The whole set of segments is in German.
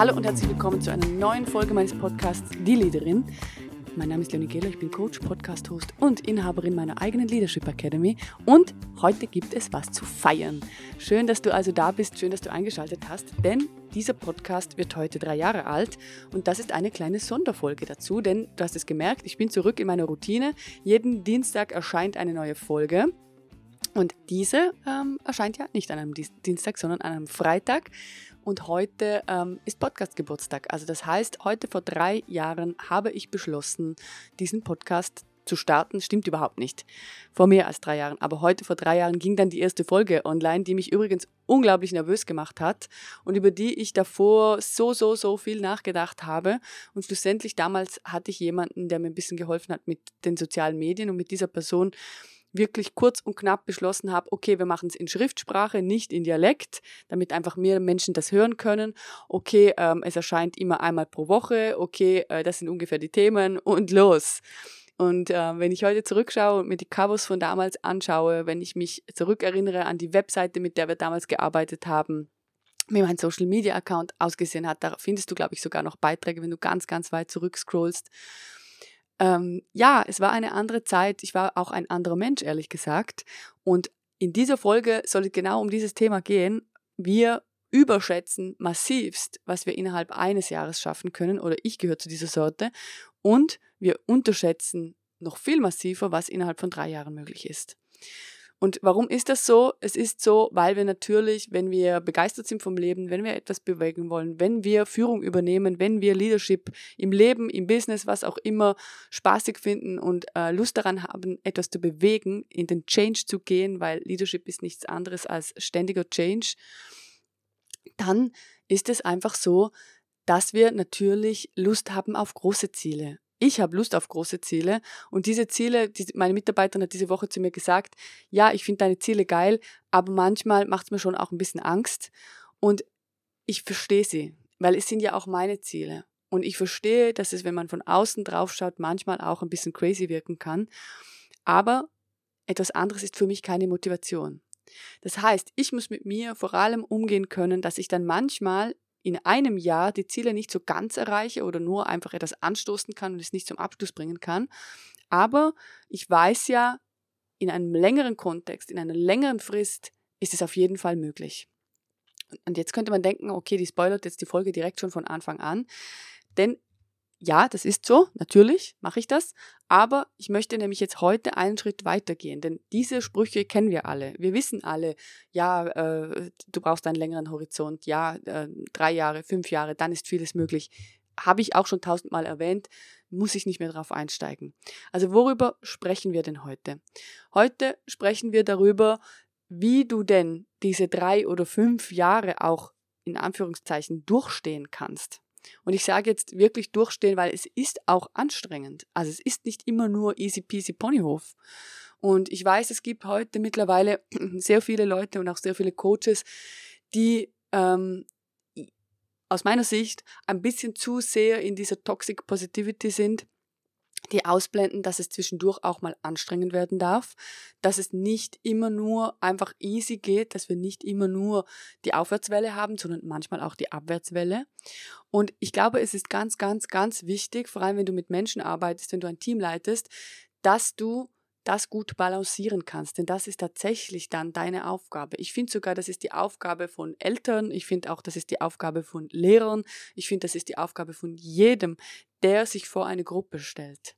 Hallo und herzlich willkommen zu einer neuen Folge meines Podcasts Die Leaderin. Mein Name ist Leonie Gehler, ich bin Coach, Podcast-Host und Inhaberin meiner eigenen Leadership Academy. Und heute gibt es was zu feiern. Schön, dass du also da bist, schön, dass du eingeschaltet hast, denn dieser Podcast wird heute drei Jahre alt und das ist eine kleine Sonderfolge dazu, denn du hast es gemerkt, ich bin zurück in meiner Routine. Jeden Dienstag erscheint eine neue Folge. Und diese ähm, erscheint ja nicht an einem Dienstag, sondern an einem Freitag. Und heute ähm, ist Podcast-Geburtstag. Also das heißt, heute vor drei Jahren habe ich beschlossen, diesen Podcast zu starten. Stimmt überhaupt nicht. Vor mehr als drei Jahren. Aber heute vor drei Jahren ging dann die erste Folge online, die mich übrigens unglaublich nervös gemacht hat und über die ich davor so, so, so viel nachgedacht habe. Und schlussendlich damals hatte ich jemanden, der mir ein bisschen geholfen hat mit den sozialen Medien und mit dieser Person wirklich kurz und knapp beschlossen habe, okay, wir machen es in Schriftsprache, nicht in Dialekt, damit einfach mehr Menschen das hören können. Okay, ähm, es erscheint immer einmal pro Woche, okay, äh, das sind ungefähr die Themen und los. Und äh, wenn ich heute zurückschaue und mir die Covers von damals anschaue, wenn ich mich zurückerinnere an die Webseite, mit der wir damals gearbeitet haben, wie mein Social Media Account ausgesehen hat, da findest du, glaube ich, sogar noch Beiträge, wenn du ganz, ganz weit zurückscrollst ähm, ja, es war eine andere Zeit. Ich war auch ein anderer Mensch, ehrlich gesagt. Und in dieser Folge soll es genau um dieses Thema gehen. Wir überschätzen massivst, was wir innerhalb eines Jahres schaffen können, oder ich gehöre zu dieser Sorte, und wir unterschätzen noch viel massiver, was innerhalb von drei Jahren möglich ist. Und warum ist das so? Es ist so, weil wir natürlich, wenn wir begeistert sind vom Leben, wenn wir etwas bewegen wollen, wenn wir Führung übernehmen, wenn wir Leadership im Leben, im Business, was auch immer, spaßig finden und äh, Lust daran haben, etwas zu bewegen, in den Change zu gehen, weil Leadership ist nichts anderes als ständiger Change, dann ist es einfach so, dass wir natürlich Lust haben auf große Ziele ich habe Lust auf große Ziele und diese Ziele, die, meine Mitarbeiterin hat diese Woche zu mir gesagt, ja, ich finde deine Ziele geil, aber manchmal macht es mir schon auch ein bisschen Angst und ich verstehe sie, weil es sind ja auch meine Ziele und ich verstehe, dass es, wenn man von außen drauf schaut, manchmal auch ein bisschen crazy wirken kann, aber etwas anderes ist für mich keine Motivation. Das heißt, ich muss mit mir vor allem umgehen können, dass ich dann manchmal in einem Jahr die Ziele nicht so ganz erreiche oder nur einfach etwas anstoßen kann und es nicht zum Abschluss bringen kann. Aber ich weiß ja, in einem längeren Kontext, in einer längeren Frist ist es auf jeden Fall möglich. Und jetzt könnte man denken, okay, die spoilert jetzt die Folge direkt schon von Anfang an. Denn ja, das ist so, natürlich mache ich das, aber ich möchte nämlich jetzt heute einen Schritt weitergehen, denn diese Sprüche kennen wir alle. Wir wissen alle, ja, äh, du brauchst einen längeren Horizont, ja, äh, drei Jahre, fünf Jahre, dann ist vieles möglich. Habe ich auch schon tausendmal erwähnt, muss ich nicht mehr darauf einsteigen. Also worüber sprechen wir denn heute? Heute sprechen wir darüber, wie du denn diese drei oder fünf Jahre auch in Anführungszeichen durchstehen kannst. Und ich sage jetzt wirklich durchstehen, weil es ist auch anstrengend. Also es ist nicht immer nur easy peasy Ponyhof. Und ich weiß, es gibt heute mittlerweile sehr viele Leute und auch sehr viele Coaches, die ähm, aus meiner Sicht ein bisschen zu sehr in dieser Toxic Positivity sind die ausblenden, dass es zwischendurch auch mal anstrengend werden darf, dass es nicht immer nur einfach easy geht, dass wir nicht immer nur die Aufwärtswelle haben, sondern manchmal auch die Abwärtswelle. Und ich glaube, es ist ganz, ganz, ganz wichtig, vor allem wenn du mit Menschen arbeitest, wenn du ein Team leitest, dass du das gut balancieren kannst, denn das ist tatsächlich dann deine Aufgabe. Ich finde sogar, das ist die Aufgabe von Eltern, ich finde auch, das ist die Aufgabe von Lehrern, ich finde, das ist die Aufgabe von jedem, der sich vor eine Gruppe stellt.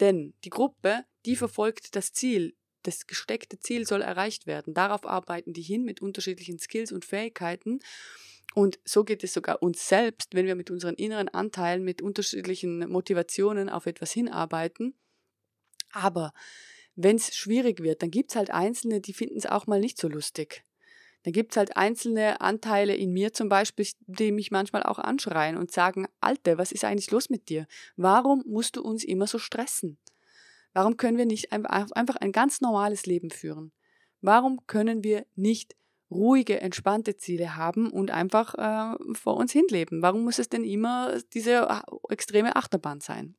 Denn die Gruppe, die verfolgt das Ziel. Das gesteckte Ziel soll erreicht werden. Darauf arbeiten die hin mit unterschiedlichen Skills und Fähigkeiten. Und so geht es sogar uns selbst, wenn wir mit unseren inneren Anteilen, mit unterschiedlichen Motivationen auf etwas hinarbeiten. Aber wenn es schwierig wird, dann gibt es halt Einzelne, die finden es auch mal nicht so lustig. Dann gibt es halt einzelne Anteile in mir zum Beispiel, die mich manchmal auch anschreien und sagen, Alte, was ist eigentlich los mit dir? Warum musst du uns immer so stressen? Warum können wir nicht einfach ein ganz normales Leben führen? Warum können wir nicht ruhige, entspannte Ziele haben und einfach äh, vor uns hinleben? Warum muss es denn immer diese äh, extreme Achterbahn sein?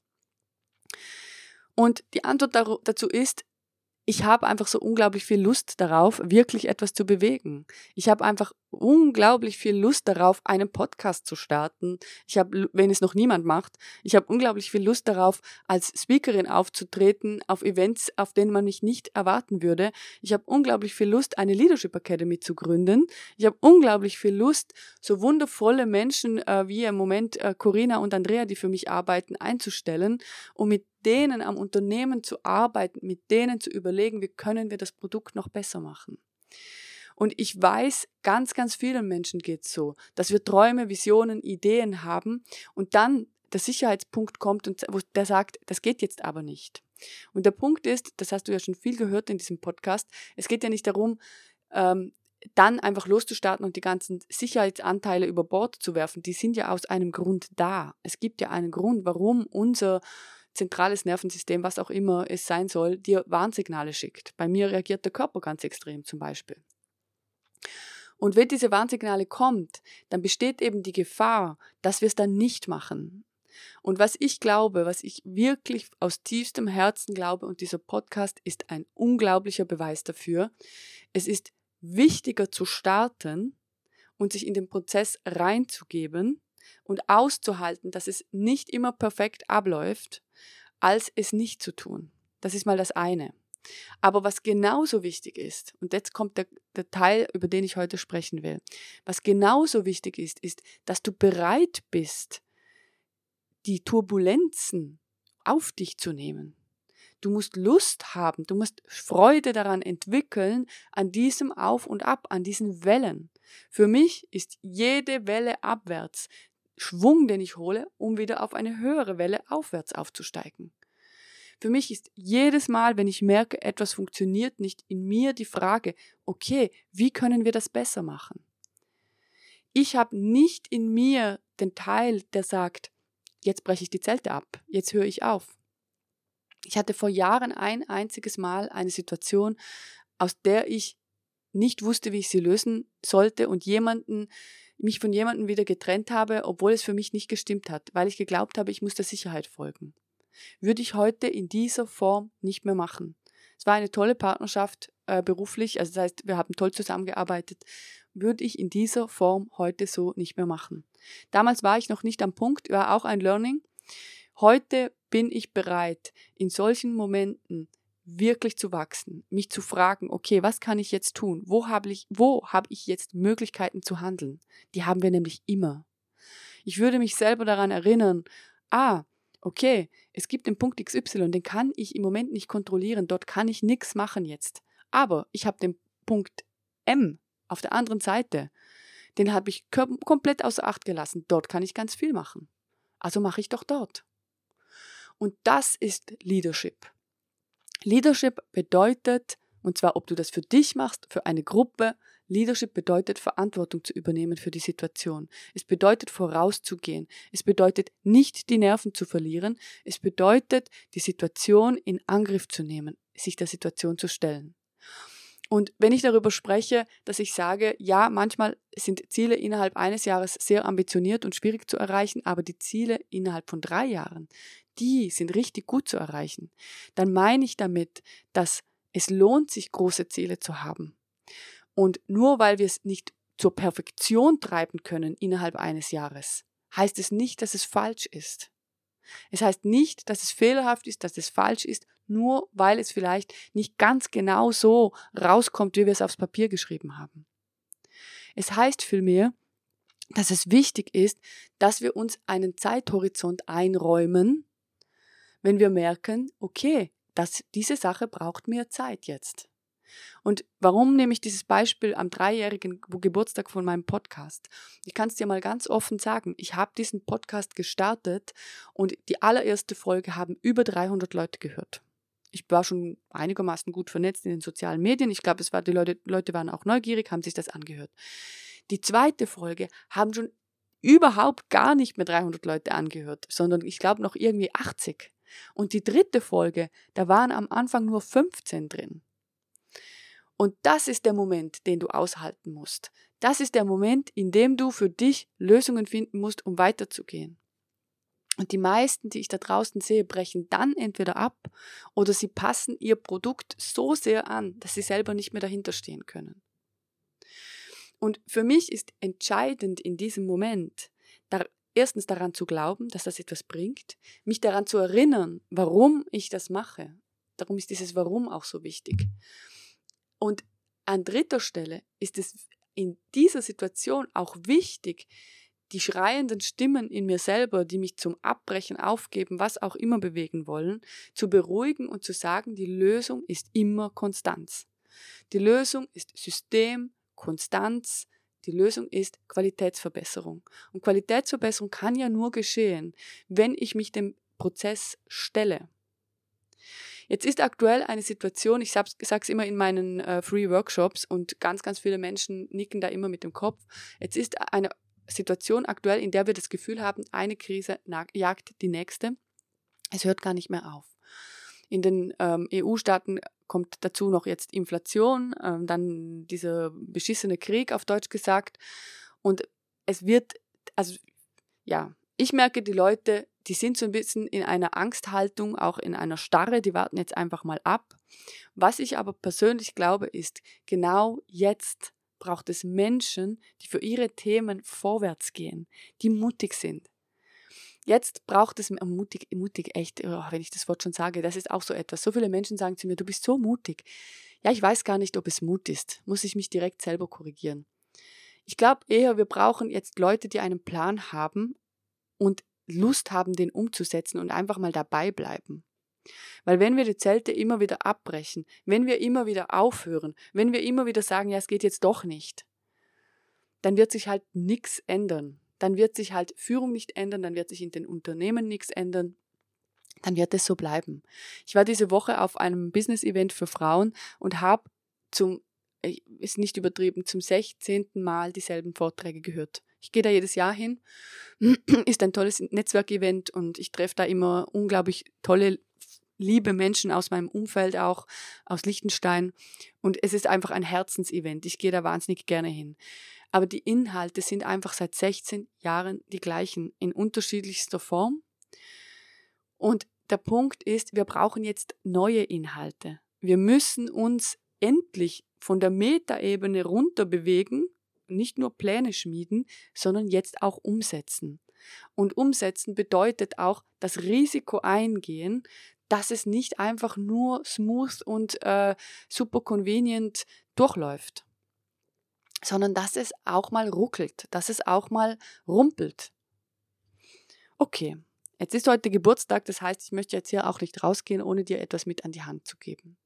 Und die Antwort dazu ist, ich habe einfach so unglaublich viel Lust darauf, wirklich etwas zu bewegen. Ich habe einfach unglaublich viel Lust darauf, einen Podcast zu starten. Ich habe, wenn es noch niemand macht, ich habe unglaublich viel Lust darauf, als Speakerin aufzutreten auf Events, auf denen man mich nicht erwarten würde. Ich habe unglaublich viel Lust, eine Leadership Academy zu gründen. Ich habe unglaublich viel Lust, so wundervolle Menschen äh, wie im Moment äh, Corinna und Andrea, die für mich arbeiten, einzustellen, um mit denen am Unternehmen zu arbeiten, mit denen zu überlegen, wie können wir das Produkt noch besser machen. Und ich weiß, ganz, ganz vielen Menschen geht es so, dass wir Träume, Visionen, Ideen haben und dann der Sicherheitspunkt kommt und der sagt, das geht jetzt aber nicht. Und der Punkt ist, das hast du ja schon viel gehört in diesem Podcast, es geht ja nicht darum, ähm, dann einfach loszustarten und die ganzen Sicherheitsanteile über Bord zu werfen. Die sind ja aus einem Grund da. Es gibt ja einen Grund, warum unser zentrales Nervensystem, was auch immer es sein soll, dir Warnsignale schickt. Bei mir reagiert der Körper ganz extrem zum Beispiel. Und wenn diese Warnsignale kommt, dann besteht eben die Gefahr, dass wir es dann nicht machen. Und was ich glaube, was ich wirklich aus tiefstem Herzen glaube, und dieser Podcast ist ein unglaublicher Beweis dafür, es ist wichtiger zu starten und sich in den Prozess reinzugeben und auszuhalten, dass es nicht immer perfekt abläuft, als es nicht zu tun. Das ist mal das eine. Aber was genauso wichtig ist, und jetzt kommt der, der Teil, über den ich heute sprechen will, was genauso wichtig ist, ist, dass du bereit bist, die Turbulenzen auf dich zu nehmen. Du musst Lust haben, du musst Freude daran entwickeln, an diesem Auf und Ab, an diesen Wellen. Für mich ist jede Welle abwärts Schwung, den ich hole, um wieder auf eine höhere Welle aufwärts aufzusteigen. Für mich ist jedes Mal, wenn ich merke, etwas funktioniert nicht, in mir die Frage, okay, wie können wir das besser machen? Ich habe nicht in mir den Teil, der sagt, jetzt breche ich die Zelte ab, jetzt höre ich auf. Ich hatte vor Jahren ein einziges Mal eine Situation, aus der ich nicht wusste, wie ich sie lösen sollte und jemanden mich von jemandem wieder getrennt habe, obwohl es für mich nicht gestimmt hat, weil ich geglaubt habe, ich muss der Sicherheit folgen würde ich heute in dieser Form nicht mehr machen. Es war eine tolle Partnerschaft äh, beruflich, also das heißt, wir haben toll zusammengearbeitet, würde ich in dieser Form heute so nicht mehr machen. Damals war ich noch nicht am Punkt, war auch ein Learning. Heute bin ich bereit, in solchen Momenten wirklich zu wachsen, mich zu fragen, okay, was kann ich jetzt tun? Wo habe ich, wo habe ich jetzt Möglichkeiten zu handeln? Die haben wir nämlich immer. Ich würde mich selber daran erinnern, ah, okay, es gibt den Punkt XY, den kann ich im Moment nicht kontrollieren, dort kann ich nichts machen jetzt. Aber ich habe den Punkt M auf der anderen Seite, den habe ich komplett außer Acht gelassen. Dort kann ich ganz viel machen. Also mache ich doch dort. Und das ist Leadership. Leadership bedeutet, und zwar ob du das für dich machst, für eine Gruppe, Leadership bedeutet, Verantwortung zu übernehmen für die Situation. Es bedeutet, vorauszugehen. Es bedeutet, nicht die Nerven zu verlieren. Es bedeutet, die Situation in Angriff zu nehmen, sich der Situation zu stellen. Und wenn ich darüber spreche, dass ich sage, ja, manchmal sind Ziele innerhalb eines Jahres sehr ambitioniert und schwierig zu erreichen, aber die Ziele innerhalb von drei Jahren, die sind richtig gut zu erreichen, dann meine ich damit, dass es lohnt sich, große Ziele zu haben. Und nur weil wir es nicht zur Perfektion treiben können innerhalb eines Jahres, heißt es nicht, dass es falsch ist. Es heißt nicht, dass es fehlerhaft ist, dass es falsch ist, nur weil es vielleicht nicht ganz genau so rauskommt, wie wir es aufs Papier geschrieben haben. Es heißt vielmehr, dass es wichtig ist, dass wir uns einen Zeithorizont einräumen, wenn wir merken, okay, dass diese Sache braucht mehr Zeit jetzt. Und warum nehme ich dieses Beispiel am dreijährigen Geburtstag von meinem Podcast? Ich kann es dir mal ganz offen sagen. Ich habe diesen Podcast gestartet und die allererste Folge haben über 300 Leute gehört. Ich war schon einigermaßen gut vernetzt in den sozialen Medien. Ich glaube, war, die Leute, Leute waren auch neugierig, haben sich das angehört. Die zweite Folge haben schon überhaupt gar nicht mehr 300 Leute angehört, sondern ich glaube noch irgendwie 80. Und die dritte Folge, da waren am Anfang nur 15 drin. Und das ist der Moment, den du aushalten musst. Das ist der Moment, in dem du für dich Lösungen finden musst, um weiterzugehen. Und die meisten, die ich da draußen sehe, brechen dann entweder ab oder sie passen ihr Produkt so sehr an, dass sie selber nicht mehr dahinter stehen können. Und für mich ist entscheidend in diesem Moment, da, erstens daran zu glauben, dass das etwas bringt, mich daran zu erinnern, warum ich das mache. Darum ist dieses Warum auch so wichtig. Und an dritter Stelle ist es in dieser Situation auch wichtig, die schreienden Stimmen in mir selber, die mich zum Abbrechen, Aufgeben, was auch immer bewegen wollen, zu beruhigen und zu sagen, die Lösung ist immer Konstanz. Die Lösung ist System, Konstanz, die Lösung ist Qualitätsverbesserung. Und Qualitätsverbesserung kann ja nur geschehen, wenn ich mich dem Prozess stelle. Jetzt ist aktuell eine Situation, ich sage es immer in meinen äh, Free Workshops und ganz, ganz viele Menschen nicken da immer mit dem Kopf. Jetzt ist eine Situation aktuell, in der wir das Gefühl haben, eine Krise jagt die nächste. Es hört gar nicht mehr auf. In den ähm, EU-Staaten kommt dazu noch jetzt Inflation, ähm, dann dieser beschissene Krieg auf Deutsch gesagt. Und es wird, also ja, ich merke, die Leute, die sind so ein bisschen in einer Angsthaltung, auch in einer Starre, die warten jetzt einfach mal ab. Was ich aber persönlich glaube, ist, genau jetzt braucht es Menschen, die für ihre Themen vorwärts gehen, die mutig sind. Jetzt braucht es mutig, mutig echt, oh, wenn ich das Wort schon sage, das ist auch so etwas. So viele Menschen sagen zu mir, du bist so mutig. Ja, ich weiß gar nicht, ob es Mut ist. Muss ich mich direkt selber korrigieren. Ich glaube eher, wir brauchen jetzt Leute, die einen Plan haben und Lust haben, den umzusetzen und einfach mal dabei bleiben. Weil wenn wir die Zelte immer wieder abbrechen, wenn wir immer wieder aufhören, wenn wir immer wieder sagen, ja, es geht jetzt doch nicht, dann wird sich halt nichts ändern. Dann wird sich halt Führung nicht ändern, dann wird sich in den Unternehmen nichts ändern, dann wird es so bleiben. Ich war diese Woche auf einem Business-Event für Frauen und habe zum, ist nicht übertrieben, zum 16. Mal dieselben Vorträge gehört. Ich gehe da jedes Jahr hin, ist ein tolles Netzwerkevent und ich treffe da immer unglaublich tolle liebe Menschen aus meinem Umfeld auch, aus Liechtenstein. Und es ist einfach ein Herzensevent. Ich gehe da wahnsinnig gerne hin. Aber die Inhalte sind einfach seit 16 Jahren die gleichen, in unterschiedlichster Form. Und der Punkt ist, wir brauchen jetzt neue Inhalte. Wir müssen uns endlich von der Metaebene runter bewegen, nicht nur Pläne schmieden, sondern jetzt auch umsetzen. Und umsetzen bedeutet auch das Risiko eingehen, dass es nicht einfach nur smooth und äh, super convenient durchläuft, sondern dass es auch mal ruckelt, dass es auch mal rumpelt. Okay, jetzt ist heute Geburtstag, das heißt, ich möchte jetzt hier auch nicht rausgehen, ohne dir etwas mit an die Hand zu geben.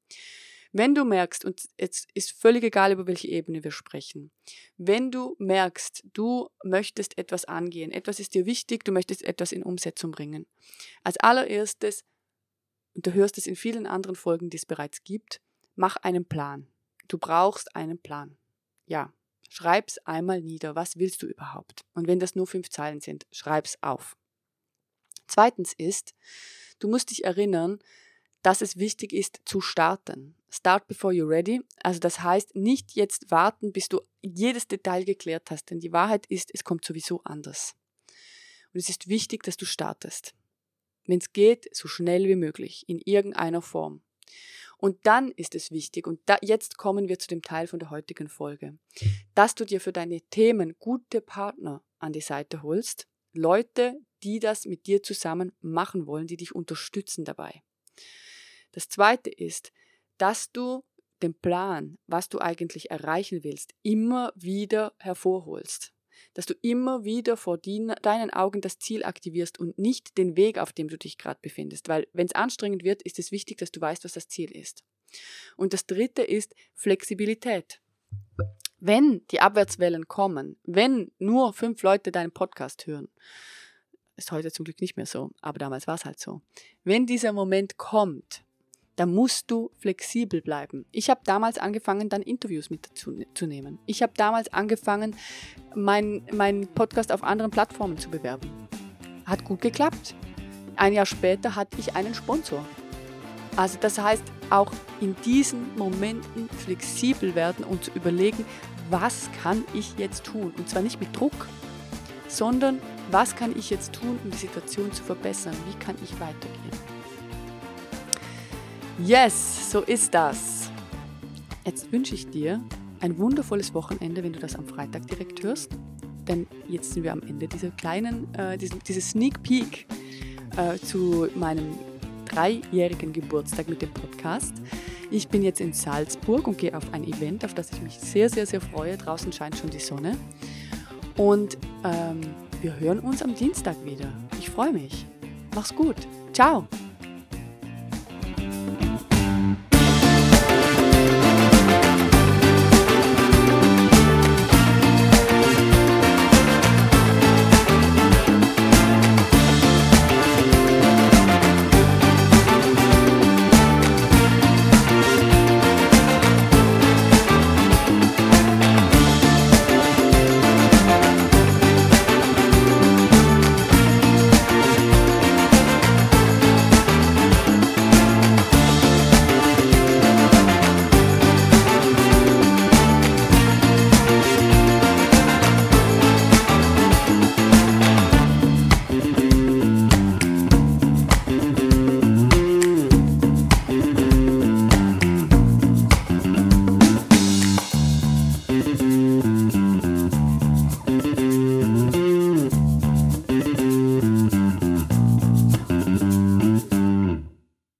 Wenn du merkst, und jetzt ist völlig egal, über welche Ebene wir sprechen, wenn du merkst, du möchtest etwas angehen, etwas ist dir wichtig, du möchtest etwas in Umsetzung bringen, als allererstes und du hörst es in vielen anderen Folgen, die es bereits gibt, mach einen Plan. Du brauchst einen Plan. Ja, schreib's einmal nieder. Was willst du überhaupt? Und wenn das nur fünf Zeilen sind, schreib's auf. Zweitens ist, du musst dich erinnern, dass es wichtig ist zu starten. Start before you're ready. Also das heißt, nicht jetzt warten, bis du jedes Detail geklärt hast, denn die Wahrheit ist, es kommt sowieso anders. Und es ist wichtig, dass du startest wenn es geht, so schnell wie möglich, in irgendeiner Form. Und dann ist es wichtig, und da, jetzt kommen wir zu dem Teil von der heutigen Folge, dass du dir für deine Themen gute Partner an die Seite holst, Leute, die das mit dir zusammen machen wollen, die dich unterstützen dabei. Das Zweite ist, dass du den Plan, was du eigentlich erreichen willst, immer wieder hervorholst dass du immer wieder vor deinen Augen das Ziel aktivierst und nicht den Weg, auf dem du dich gerade befindest. Weil wenn es anstrengend wird, ist es wichtig, dass du weißt, was das Ziel ist. Und das Dritte ist Flexibilität. Wenn die Abwärtswellen kommen, wenn nur fünf Leute deinen Podcast hören, ist heute zum Glück nicht mehr so, aber damals war es halt so. Wenn dieser Moment kommt, da musst du flexibel bleiben. Ich habe damals angefangen, dann Interviews mitzunehmen. Ich habe damals angefangen, meinen mein Podcast auf anderen Plattformen zu bewerben. Hat gut geklappt. Ein Jahr später hatte ich einen Sponsor. Also das heißt, auch in diesen Momenten flexibel werden und zu überlegen, was kann ich jetzt tun? Und zwar nicht mit Druck, sondern was kann ich jetzt tun, um die Situation zu verbessern? Wie kann ich weitergehen? Yes, so ist das. Jetzt wünsche ich dir ein wundervolles Wochenende, wenn du das am Freitag direkt hörst. Denn jetzt sind wir am Ende dieser kleinen, äh, dieses, dieses Sneak Peek äh, zu meinem dreijährigen Geburtstag mit dem Podcast. Ich bin jetzt in Salzburg und gehe auf ein Event, auf das ich mich sehr, sehr, sehr freue. Draußen scheint schon die Sonne. Und ähm, wir hören uns am Dienstag wieder. Ich freue mich. Mach's gut. Ciao.